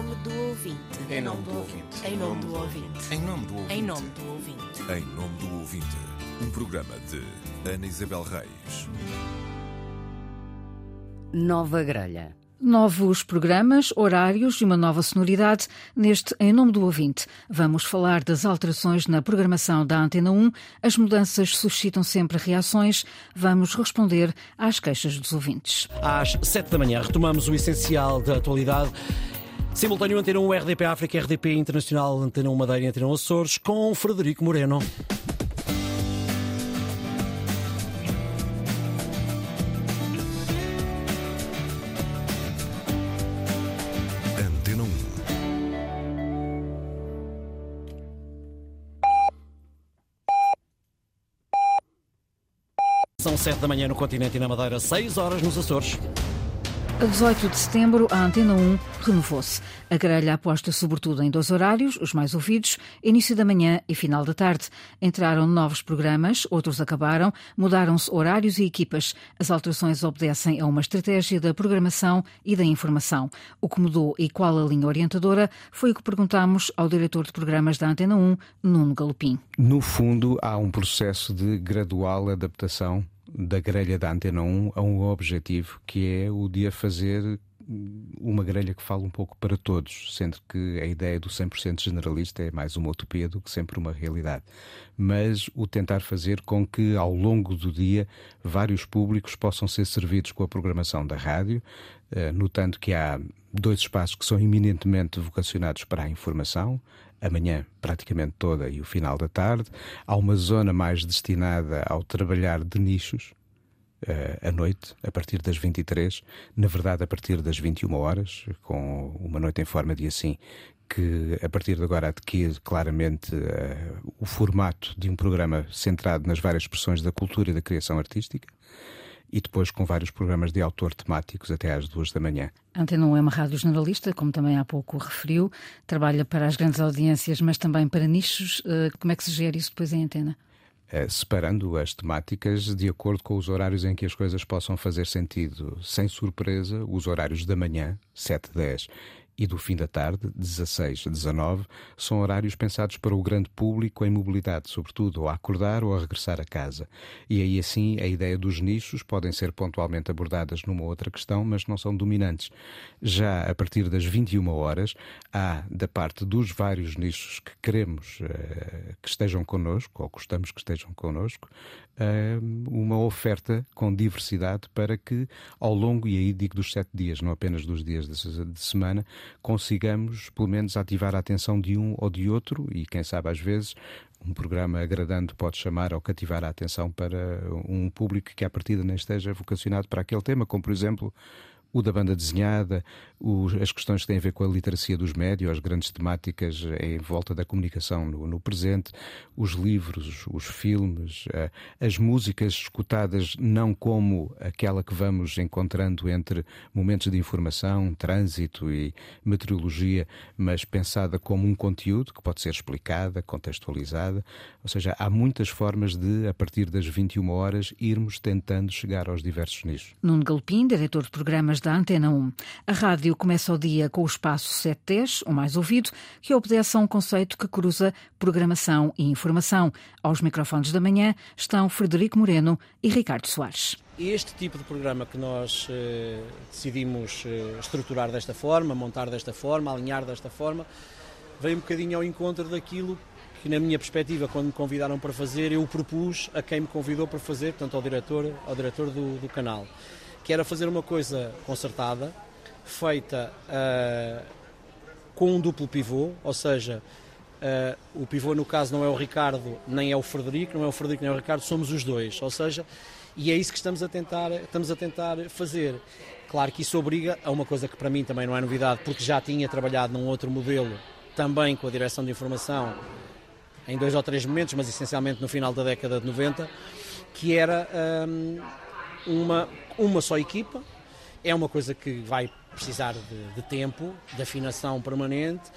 nome do ouvinte. Em nome do ouvinte. Em nome do ouvinte. Em nome do ouvinte. Em nome do ouvinte. Em nome do ouvinte, um programa de Ana Isabel Reis. Nova Grelha. Novos programas, horários e uma nova sonoridade neste Em Nome do Ouvinte. Vamos falar das alterações na programação da Antena 1. As mudanças suscitam sempre reações. Vamos responder às queixas dos ouvintes. Às 7 da manhã retomamos o essencial da atualidade. Simultâneo Antena 1 RDP África, RDP Internacional, Antena 1 Madeira e Antena 1 Açores, com Frederico Moreno. Antena 1. São 7 da manhã no continente e na Madeira, 6 horas nos Açores. A 18 de setembro, a Antena 1 renovou-se. A grelha aposta sobretudo em dois horários, os mais ouvidos, início da manhã e final da tarde. Entraram novos programas, outros acabaram, mudaram-se horários e equipas. As alterações obedecem a uma estratégia da programação e da informação. O que mudou e qual a linha orientadora foi o que perguntámos ao diretor de programas da Antena 1, Nuno Galopim. No fundo, há um processo de gradual adaptação da grelha da Antena 1 a um objetivo que é o de a fazer uma grelha que fala um pouco para todos, sendo que a ideia do 100% generalista é mais uma utopia do que sempre uma realidade. Mas o tentar fazer com que ao longo do dia vários públicos possam ser servidos com a programação da rádio, eh, notando que há dois espaços que são eminentemente vocacionados para a informação, a manhã praticamente toda e o final da tarde. Há uma zona mais destinada ao trabalhar de nichos, uh, à noite, a partir das 23, na verdade a partir das 21 horas, com uma noite em forma de assim, que a partir de agora adquire claramente uh, o formato de um programa centrado nas várias expressões da cultura e da criação artística e depois com vários programas de autor temáticos até às duas da manhã. A Antena 1 é uma rádio generalista, como também há pouco referiu, trabalha para as grandes audiências, mas também para nichos. Eh, Como é que se gera isso depois em antena? Eh, separando as temáticas de acordo com os horários em que as coisas possam fazer sentido. Sem surpresa, os horários da manhã, 7, 10, e do fim da tarde, 16, 19, são horários pensados para o grande público em mobilidade, sobretudo ao acordar ou a regressar a casa. E aí assim a ideia dos nichos podem ser pontualmente abordadas numa outra questão, mas não são dominantes. Já a partir das 21 horas, há da parte dos vários nichos que queremos eh, que estejam connosco, ou gostamos que estejam connosco, eh, uma oferta com diversidade para que ao longo, e aí digo dos sete dias, não apenas dos dias de semana, consigamos pelo menos ativar a atenção de um ou de outro e quem sabe às vezes um programa agradando pode chamar ou cativar a atenção para um público que à partida nem esteja vocacionado para aquele tema, como por exemplo o da banda desenhada, os, as questões que têm a ver com a literacia dos médios, as grandes temáticas em volta da comunicação no, no presente, os livros, os filmes, uh, as músicas escutadas não como aquela que vamos encontrando entre momentos de informação, trânsito e meteorologia, mas pensada como um conteúdo que pode ser explicada, contextualizada. Ou seja, há muitas formas de, a partir das 21 horas, irmos tentando chegar aos diversos nichos. Nuno Galpim, diretor de programas da Antena 1. A rádio começa o dia com o espaço 710, o mais ouvido, que obedece a um conceito que cruza programação e informação. Aos microfones da manhã estão Frederico Moreno e Ricardo Soares. Este tipo de programa que nós eh, decidimos eh, estruturar desta forma, montar desta forma, alinhar desta forma, veio um bocadinho ao encontro daquilo que, na minha perspectiva, quando me convidaram para fazer, eu propus a quem me convidou para fazer, portanto, ao diretor, ao diretor do, do canal que era fazer uma coisa concertada, feita uh, com um duplo pivô, ou seja, uh, o pivô no caso não é o Ricardo nem é o Frederico, não é o Frederico nem é o Ricardo, somos os dois, ou seja, e é isso que estamos a tentar, estamos a tentar fazer. Claro que isso obriga a uma coisa que para mim também não é novidade, porque já tinha trabalhado num outro modelo, também com a direção de informação, em dois ou três momentos, mas essencialmente no final da década de 90, que era um, uma, uma só equipa. É uma coisa que vai precisar de, de, tempo, de afinação permanente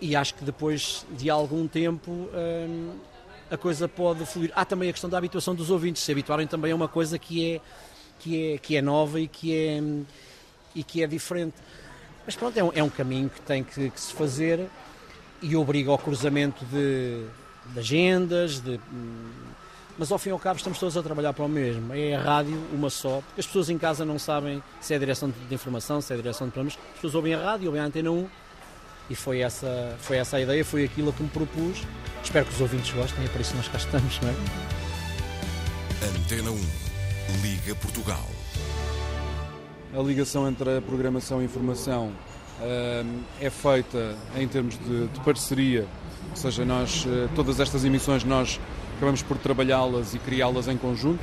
e acho que depois de algum tempo hum, a coisa pode fluir. Há também a questão da habituação dos ouvintes, se habituarem também a uma coisa que é, que é, que é nova e que é, e que é diferente. Mas pronto, é um, é um caminho que tem que, que, se fazer e obriga ao cruzamento de, de agendas, de, mas ao fim e ao cabo estamos todos a trabalhar para o mesmo. É a rádio, uma só, porque as pessoas em casa não sabem se é a direção de informação, se é a direção de programas. As pessoas ouvem a rádio, ouvem a Antena 1 e foi essa, foi essa a ideia, foi aquilo que me propus. Espero que os ouvintes gostem, é por isso que nós cá estamos, não é? Antena 1, Liga Portugal. A ligação entre a programação e a informação uh, é feita em termos de, de parceria, ou seja, nós, uh, todas estas emissões nós acabamos por trabalhá-las e criá-las em conjunto,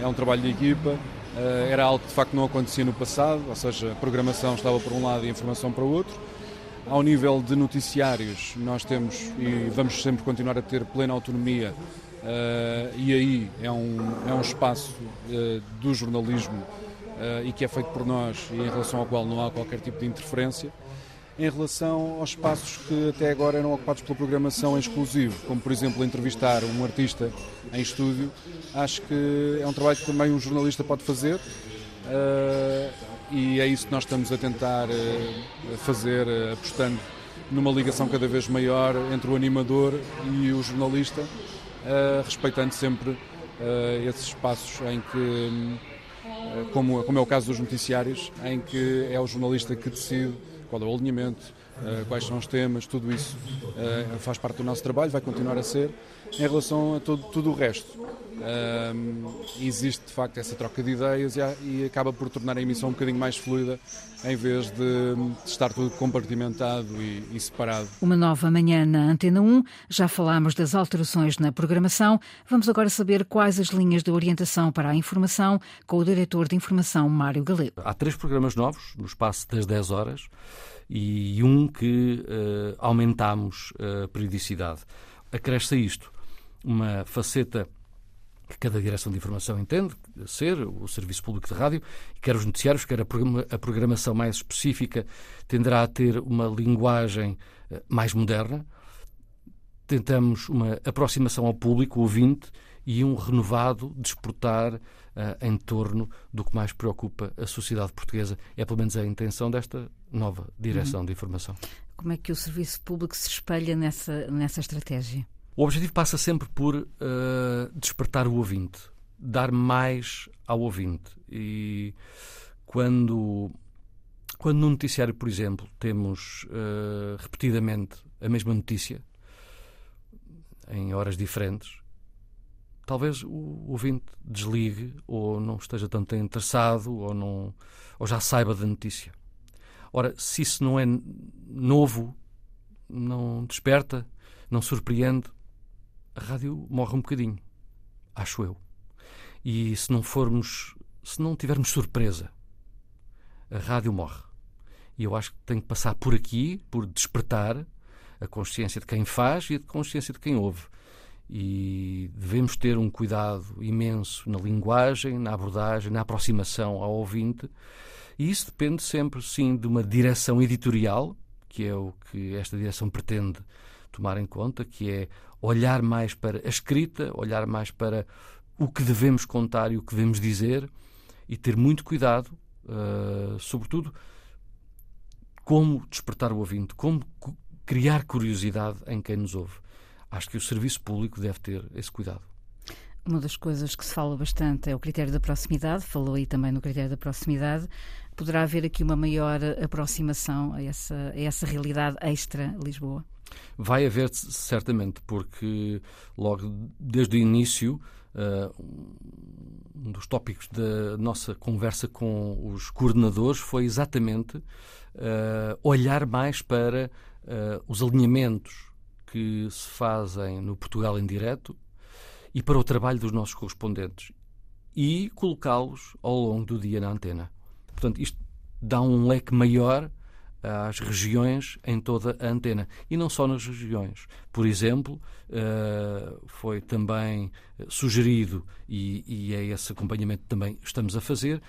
é um trabalho de equipa, uh, era algo que de facto não acontecia no passado, ou seja, a programação estava por um lado e a informação para o outro. Ao nível de noticiários, nós temos e vamos sempre continuar a ter plena autonomia, e aí é um, é um espaço do jornalismo e que é feito por nós e em relação ao qual não há qualquer tipo de interferência, em relação aos espaços que até agora eram ocupados pela programação em exclusivo, como por exemplo entrevistar um artista em estúdio, acho que é um trabalho que também um jornalista pode fazer uh, e é isso que nós estamos a tentar uh, fazer, apostando numa ligação cada vez maior entre o animador e o jornalista, respeitando sempre esses espaços em que eh, como, como é o caso dos noticiários, em que é o jornalista que decide qual é o alinhamento, eh, quais são os temas, tudo isso eh, faz parte do nosso trabalho, vai continuar a ser. Em relação a todo, tudo o resto, existe de facto essa troca de ideias e, acaba por tornar a emissão um bocadinho mais fluida em vez de, de estar tudo compartimentado e, e, separado. Uma nova manhã na Antena 1, já falámos das alterações na programação, vamos agora saber quais as linhas de orientação para a informação com o diretor de informação Mário Galego. Há três programas novos no espaço das 10 horas e um que uh, aumentamos a periodicidade. Acresce a isto uma faceta que cada direção de informação entende ser o serviço público de rádio, quer os noticiários, quer a programação mais específica, tenderá a ter uma linguagem eh, mais moderna. Tentamos uma aproximação ao público, ouvinte, e um renovado despertar uh, em torno do que mais preocupa a sociedade portuguesa. É pelo menos a intenção desta nova direção uhum. de informação. Como é que o serviço público se espelha nessa, nessa estratégia? O objetivo passa sempre por uh, despertar o ouvinte, dar mais ao ouvinte. E quando, quando no noticiário, por exemplo, temos uh, repetidamente a mesma notícia, em horas diferentes, talvez o ouvinte desligue ou não esteja tanto interessado ou, não, ou já saiba da notícia. Ora, se isso não é novo, não desperta, não surpreende, a rádio morre um bocadinho, acho eu. E se não formos, se não tivermos surpresa, a rádio morre. E eu acho que tem que passar por aqui, por despertar a consciência de quem faz e a consciência de quem ouve. E devemos ter um cuidado imenso na linguagem, na abordagem, na aproximação ao ouvinte. E isso depende sempre, sim, de uma direção editorial, que é o que esta direção pretende tomar em conta, que é olhar mais para a escrita, olhar mais para o que devemos contar e o que devemos dizer e ter muito cuidado, uh, sobretudo, como despertar o ouvinte, como criar curiosidade em quem nos ouve. Acho que o serviço público deve ter esse cuidado. Uma das coisas que se fala bastante é o critério da proximidade, falou aí também no critério da proximidade. Poderá haver aqui uma maior aproximação a essa, a essa realidade extra Lisboa? Vai haver certamente, porque logo desde o início, uh, um dos tópicos da nossa conversa com os coordenadores foi exatamente uh, olhar mais para uh, os alinhamentos que se fazem no Portugal em direto e para o trabalho dos nossos correspondentes e colocá-los ao longo do dia na antena. Portanto, isto dá um leque maior às regiões em toda a antena e não só nas regiões. Por exemplo, eh, foi também sugerido, e, é esse acompanhamento que também estamos a fazer,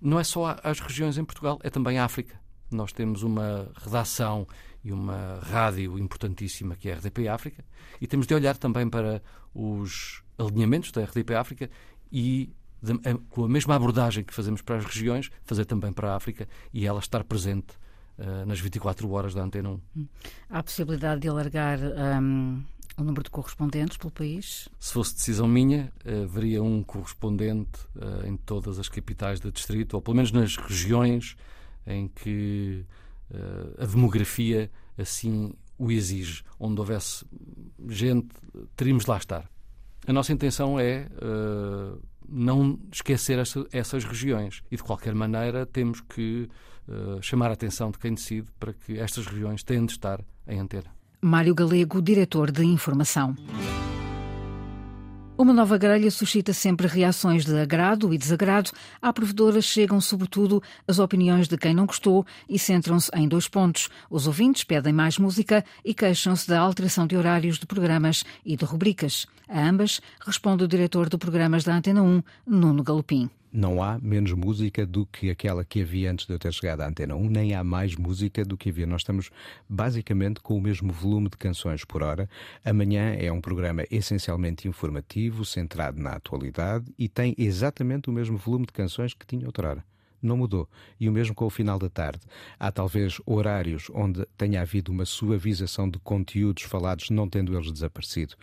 não é só às regiões em Portugal, é também a África. Nós temos uma redação e uma rádio importantíssima que é a RDP África e temos de olhar também para os alinhamentos da RDP África e de, com a mesma abordagem que fazemos para as regiões, fazer também para a África e ela estar presente uh, nas 24 horas da Antena 1. Hum. Há a possibilidade de alargar um, o número de correspondentes pelo país? Se fosse decisão minha, uh, haveria um correspondente uh, em todas as capitais do distrito, ou pelo menos nas regiões em que a demografia assim o exige. Onde houvesse gente, teríamos de lá estar. A nossa intenção é não esquecer essa, essas regiões e, de qualquer maneira, temos que uh, chamar a atenção de quem decide para que estas regiões tenham de estar em antena. Mário Galego, diretor de Informação. Uma nova grelha suscita sempre reações de agrado e desagrado. À provedora chegam, sobretudo, as opiniões de quem não gostou e centram-se em dois pontos. Os ouvintes pedem mais música e queixam-se da alteração de horários de programas e de rubricas. A ambas responde o diretor de programas da Antena 1, Nuno Galopim não há menos música do que aquela que havia antes de eu ter chegado à Antena 1, nem há mais música do que havia. Nós estamos basicamente com o mesmo volume de canções por hora. Amanhã é um programa essencialmente informativo, centrado na atualidade e tem exatamente o mesmo volume de canções que tinha outra hora não mudou. E o mesmo com o final da tarde. Há talvez horários onde tenha havido uma suavização de conteúdos falados, não tendo eles desaparecido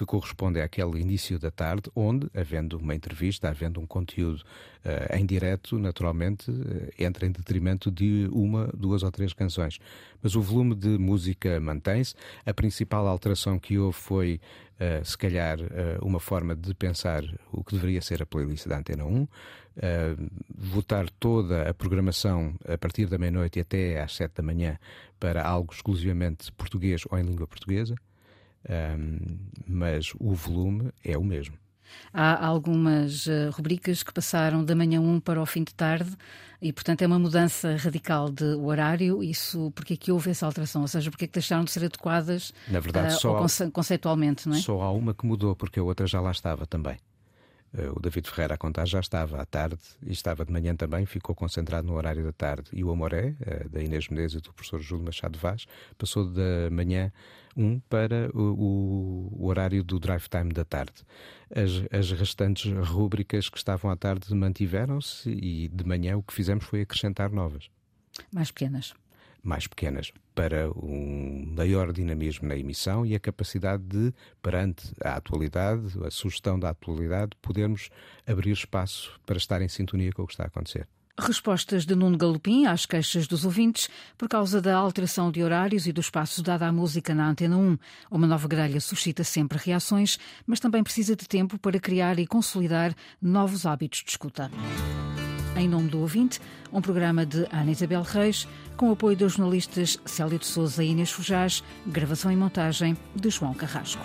que corresponde àquele início da tarde, onde, havendo uma entrevista, havendo um conteúdo uh, em direto, naturalmente, uh, entra em detrimento de uma, duas ou três canções. Mas o volume de música mantém-se. A principal alteração que houve foi, uh, se calhar, uma forma de pensar o que deveria ser a playlist da Antena 1. votar toda a programação a partir da meia-noite até às sete da manhã para algo exclusivamente português ou em língua portuguesa um, mas o volume é o mesmo. Há algumas uh, rubricas que passaram da manhã 1 para o fim de tarde e, portanto, é uma mudança radical de horário. Isso, porque é que houve essa alteração? Ou seja, porque é que deixaram de ser adequadas Na verdade, uh, só há, conceitualmente, não é? Só há uma que mudou, porque a outra já lá estava também. Uh, o David Ferreira a contar já estava à tarde e estava de manhã também, ficou concentrado no horário da tarde. E o Amoré, uh, da Inês Menezes e do professor Júlio Machado Vaz, passou da manhã um para o, o horário do drive time da tarde. As, as restantes rúbricas que estavam à tarde mantiveram-se e de manhã o que fizemos foi acrescentar novas. Mais pequenas mais pequenas, para um maior dinamismo na emissão e a capacidade de, perante a atualidade, a sugestão da atualidade, podermos abrir espaço para estar em sintonia com o que está a acontecer. Respostas de Nuno Galopim às queixas dos ouvintes por causa da alteração de horários e do espaço dado à música na Antena 1. Uma nova grelha suscita sempre reações, mas também precisa de tempo para criar e consolidar novos hábitos de escuta. Em Nome do Ouvinte, um programa de Ana Isabel Reis, com o apoio dos jornalistas Célio de Souza e Inês Fujás, gravação e montagem de João Carrasco.